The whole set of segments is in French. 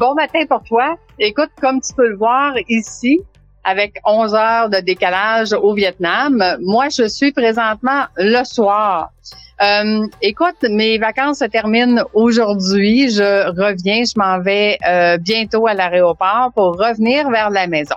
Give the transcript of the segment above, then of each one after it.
bon matin pour toi. Écoute, comme tu peux le voir ici, avec 11 heures de décalage au Vietnam, moi, je suis présentement le soir. Euh, écoute, mes vacances se terminent aujourd'hui. Je reviens, je m'en vais euh, bientôt à l'aéroport pour revenir vers la maison.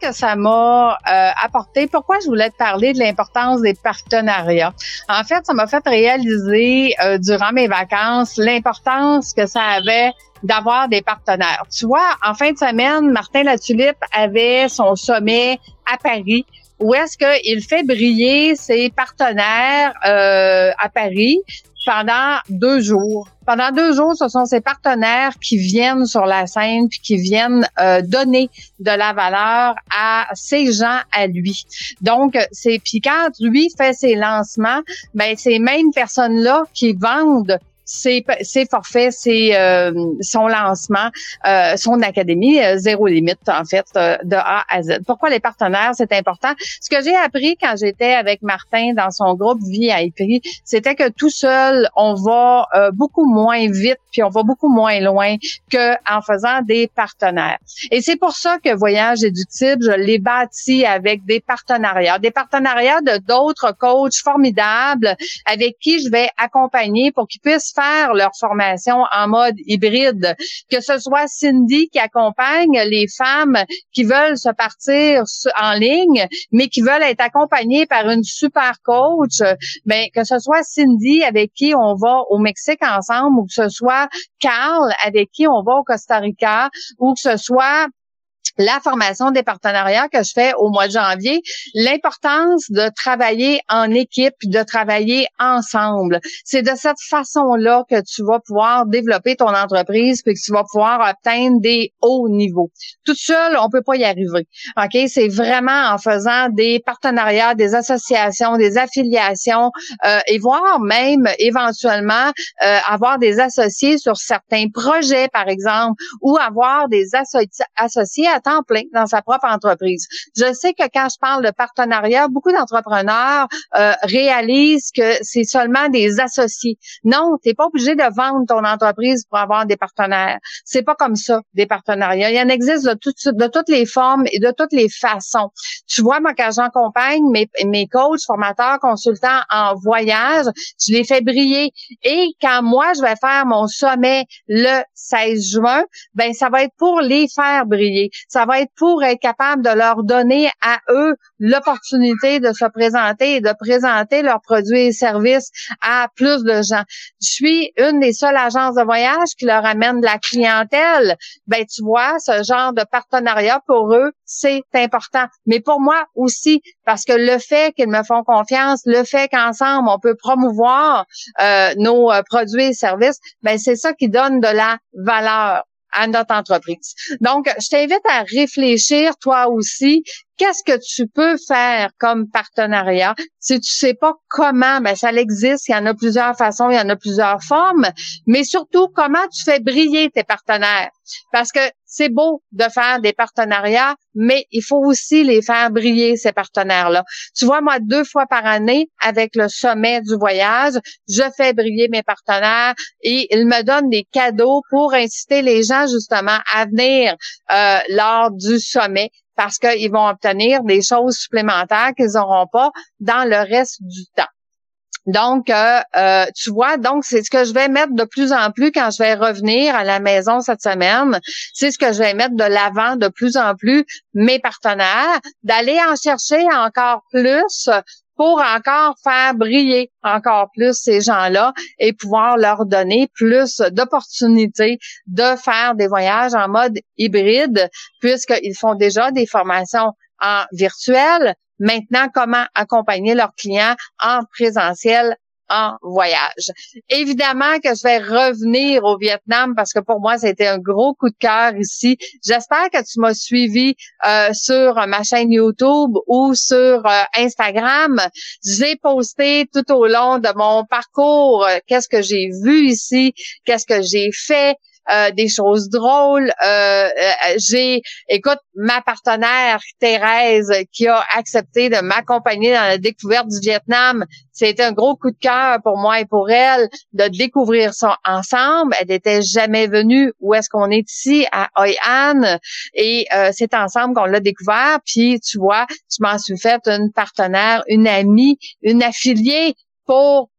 Que ça m'a euh, apporté? Pourquoi je voulais te parler de l'importance des partenariats? En fait, ça m'a fait réaliser euh, durant mes vacances l'importance que ça avait d'avoir des partenaires. Tu vois, en fin de semaine, Martin Latulippe avait son sommet à Paris où est-ce qu'il fait briller ses partenaires euh, à Paris pendant deux jours. Pendant deux jours, ce sont ses partenaires qui viennent sur la scène puis qui viennent euh, donner de la valeur à ces gens à lui. Donc, c'est puis quand lui fait ses lancements, ben ces mêmes personnes là qui vendent ses, forfaits, ses, euh, son lancement, euh, son académie, euh, zéro limite en fait, de A à Z. Pourquoi les partenaires, c'est important? Ce que j'ai appris quand j'étais avec Martin dans son groupe VIP, c'était que tout seul, on va beaucoup moins vite, puis on va beaucoup moins loin que en faisant des partenaires. Et c'est pour ça que Voyage Éductible, je l'ai bâti avec des partenariats, des partenariats de d'autres coachs formidables avec qui je vais accompagner pour qu'ils puissent faire leur formation en mode hybride, que ce soit Cindy qui accompagne les femmes qui veulent se partir en ligne, mais qui veulent être accompagnées par une super coach, ben que ce soit Cindy avec qui on va au Mexique ensemble, ou que ce soit Carl avec qui on va au Costa Rica, ou que ce soit la formation des partenariats que je fais au mois de janvier, l'importance de travailler en équipe, de travailler ensemble. C'est de cette façon-là que tu vas pouvoir développer ton entreprise puis que tu vas pouvoir atteindre des hauts niveaux. Tout seul, on peut pas y arriver. OK, c'est vraiment en faisant des partenariats, des associations, des affiliations euh, et voire même éventuellement euh, avoir des associés sur certains projets par exemple ou avoir des associés à temps plein dans sa propre entreprise. Je sais que quand je parle de partenariat, beaucoup d'entrepreneurs euh, réalisent que c'est seulement des associés. Non, tu n'es pas obligé de vendre ton entreprise pour avoir des partenaires. C'est pas comme ça, des partenariats. Il y en existe de, de toutes les formes et de toutes les façons. Tu vois, moi, quand j'accompagne mes, mes coachs, formateurs, consultants en voyage, je les fais briller. Et quand moi, je vais faire mon sommet le 16 juin, ben ça va être pour les faire briller va être pour être capable de leur donner à eux l'opportunité de se présenter et de présenter leurs produits et services à plus de gens. Je suis une des seules agences de voyage qui leur amène de la clientèle. Ben tu vois, ce genre de partenariat pour eux, c'est important. Mais pour moi aussi, parce que le fait qu'ils me font confiance, le fait qu'ensemble on peut promouvoir euh, nos euh, produits et services, ben c'est ça qui donne de la valeur à notre entreprise. Donc, je t'invite à réfléchir toi aussi. Qu'est-ce que tu peux faire comme partenariat? Si tu sais pas comment, ben ça existe. Il y en a plusieurs façons, il y en a plusieurs formes. Mais surtout, comment tu fais briller tes partenaires? Parce que c'est beau de faire des partenariats, mais il faut aussi les faire briller, ces partenaires-là. Tu vois, moi, deux fois par année, avec le sommet du voyage, je fais briller mes partenaires et ils me donnent des cadeaux pour inciter les gens, justement, à venir euh, lors du sommet parce qu'ils vont obtenir des choses supplémentaires qu'ils n'auront pas dans le reste du temps. Donc, euh, euh, tu vois, donc c'est ce que je vais mettre de plus en plus quand je vais revenir à la maison cette semaine. C'est ce que je vais mettre de l'avant de plus en plus mes partenaires, d'aller en chercher encore plus pour encore faire briller encore plus ces gens-là et pouvoir leur donner plus d'opportunités de faire des voyages en mode hybride puisqu'ils font déjà des formations en virtuel, Maintenant, comment accompagner leurs clients en présentiel en voyage. Évidemment que je vais revenir au Vietnam parce que pour moi, c'était un gros coup de cœur ici. J'espère que tu m'as suivi euh, sur ma chaîne YouTube ou sur euh, Instagram. J'ai posté tout au long de mon parcours euh, qu'est-ce que j'ai vu ici, qu'est-ce que j'ai fait, euh, des choses drôles. Euh, euh, j'ai, écoute, ma partenaire Thérèse qui a accepté de m'accompagner dans la découverte du Vietnam. C'était un gros coup de cœur pour moi et pour elle de découvrir ça ensemble. Elle n'était jamais venue. Où est-ce qu'on est ici? À Hoi An et c'est ensemble qu'on l'a découvert. Puis tu vois, je m'en suis fait une partenaire, une amie, une affiliée pour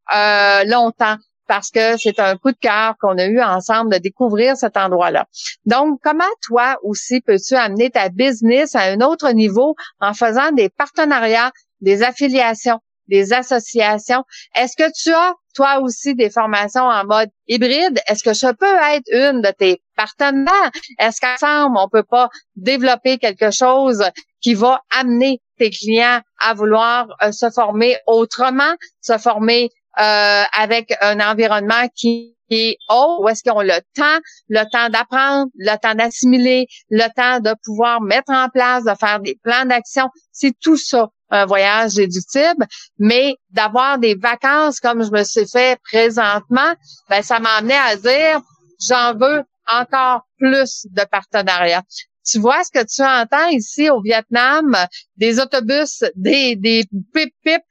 longtemps parce que c'est un coup de cœur qu'on a eu ensemble de découvrir cet endroit-là. Donc, comment toi aussi peux-tu amener ta business à un autre niveau en faisant des partenariats, des affiliations, des associations? Est-ce que tu as toi aussi des formations en mode hybride? Est-ce que ça peut être une de tes partenaires? Est-ce qu'ensemble, on peut pas développer quelque chose qui va amener tes clients à vouloir euh, se former autrement, se former euh, avec un environnement qui est haut, où est-ce qu'ils ont le temps, le temps d'apprendre, le temps d'assimiler, le temps de pouvoir mettre en place, de faire des plans d'action. C'est tout ça, un voyage déductible, mais d'avoir des vacances comme je me suis fait présentement, ben ça m'a amené à dire, j'en veux encore plus de partenariats tu vois ce que tu entends ici au Vietnam, des autobus, des, des pip-pip,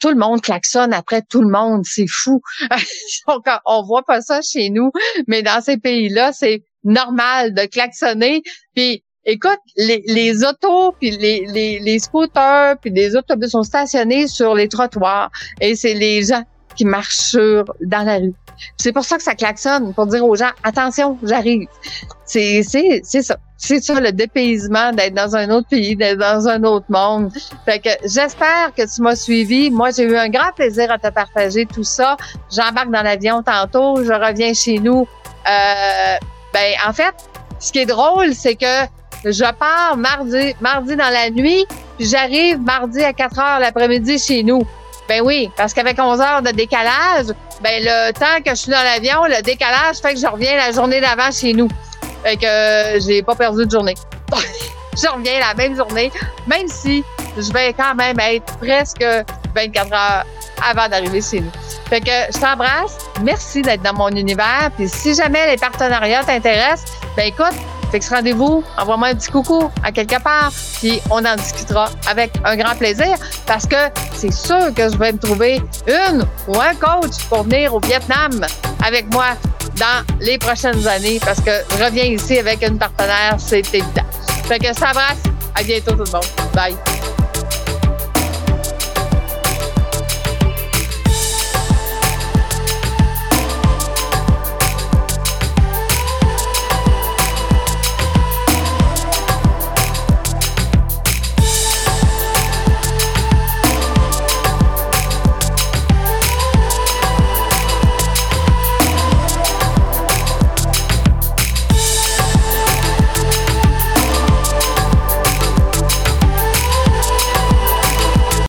tout le monde klaxonne après tout le monde, c'est fou. on voit pas ça chez nous, mais dans ces pays-là, c'est normal de klaxonner. Puis écoute, les, autos, puis les scooters, puis les autobus sont stationnés sur les trottoirs. Et c'est les gens qui marchent sur, dans la rue. C'est pour ça que ça klaxonne, pour dire aux gens, attention, j'arrive. C'est, c'est, c'est ça. C'est ça le dépaysement d'être dans un autre pays, d'être dans un autre monde. Fait que j'espère que tu m'as suivi. Moi, j'ai eu un grand plaisir à te partager tout ça. J'embarque dans l'avion tantôt, je reviens chez nous. Euh, ben, en fait, ce qui est drôle, c'est que je pars mardi, mardi dans la nuit, puis j'arrive mardi à 4 heures l'après-midi chez nous. Ben oui, parce qu'avec 11 heures de décalage, ben le temps que je suis dans l'avion, le décalage fait que je reviens la journée d'avant chez nous. Fait que euh, j'ai pas perdu de journée. je reviens la même journée, même si je vais quand même être presque 24 heures avant d'arriver chez nous. Fait que je t'embrasse. Merci d'être dans mon univers. Puis si jamais les partenariats t'intéressent, ben écoute, Fixe rendez-vous, envoie-moi un petit coucou à quelque part, puis on en discutera avec un grand plaisir parce que c'est sûr que je vais me trouver une ou un coach pour venir au Vietnam avec moi dans les prochaines années parce que je reviens ici avec une partenaire, c'est évident. Fait que ça va. À bientôt tout le monde. Bye.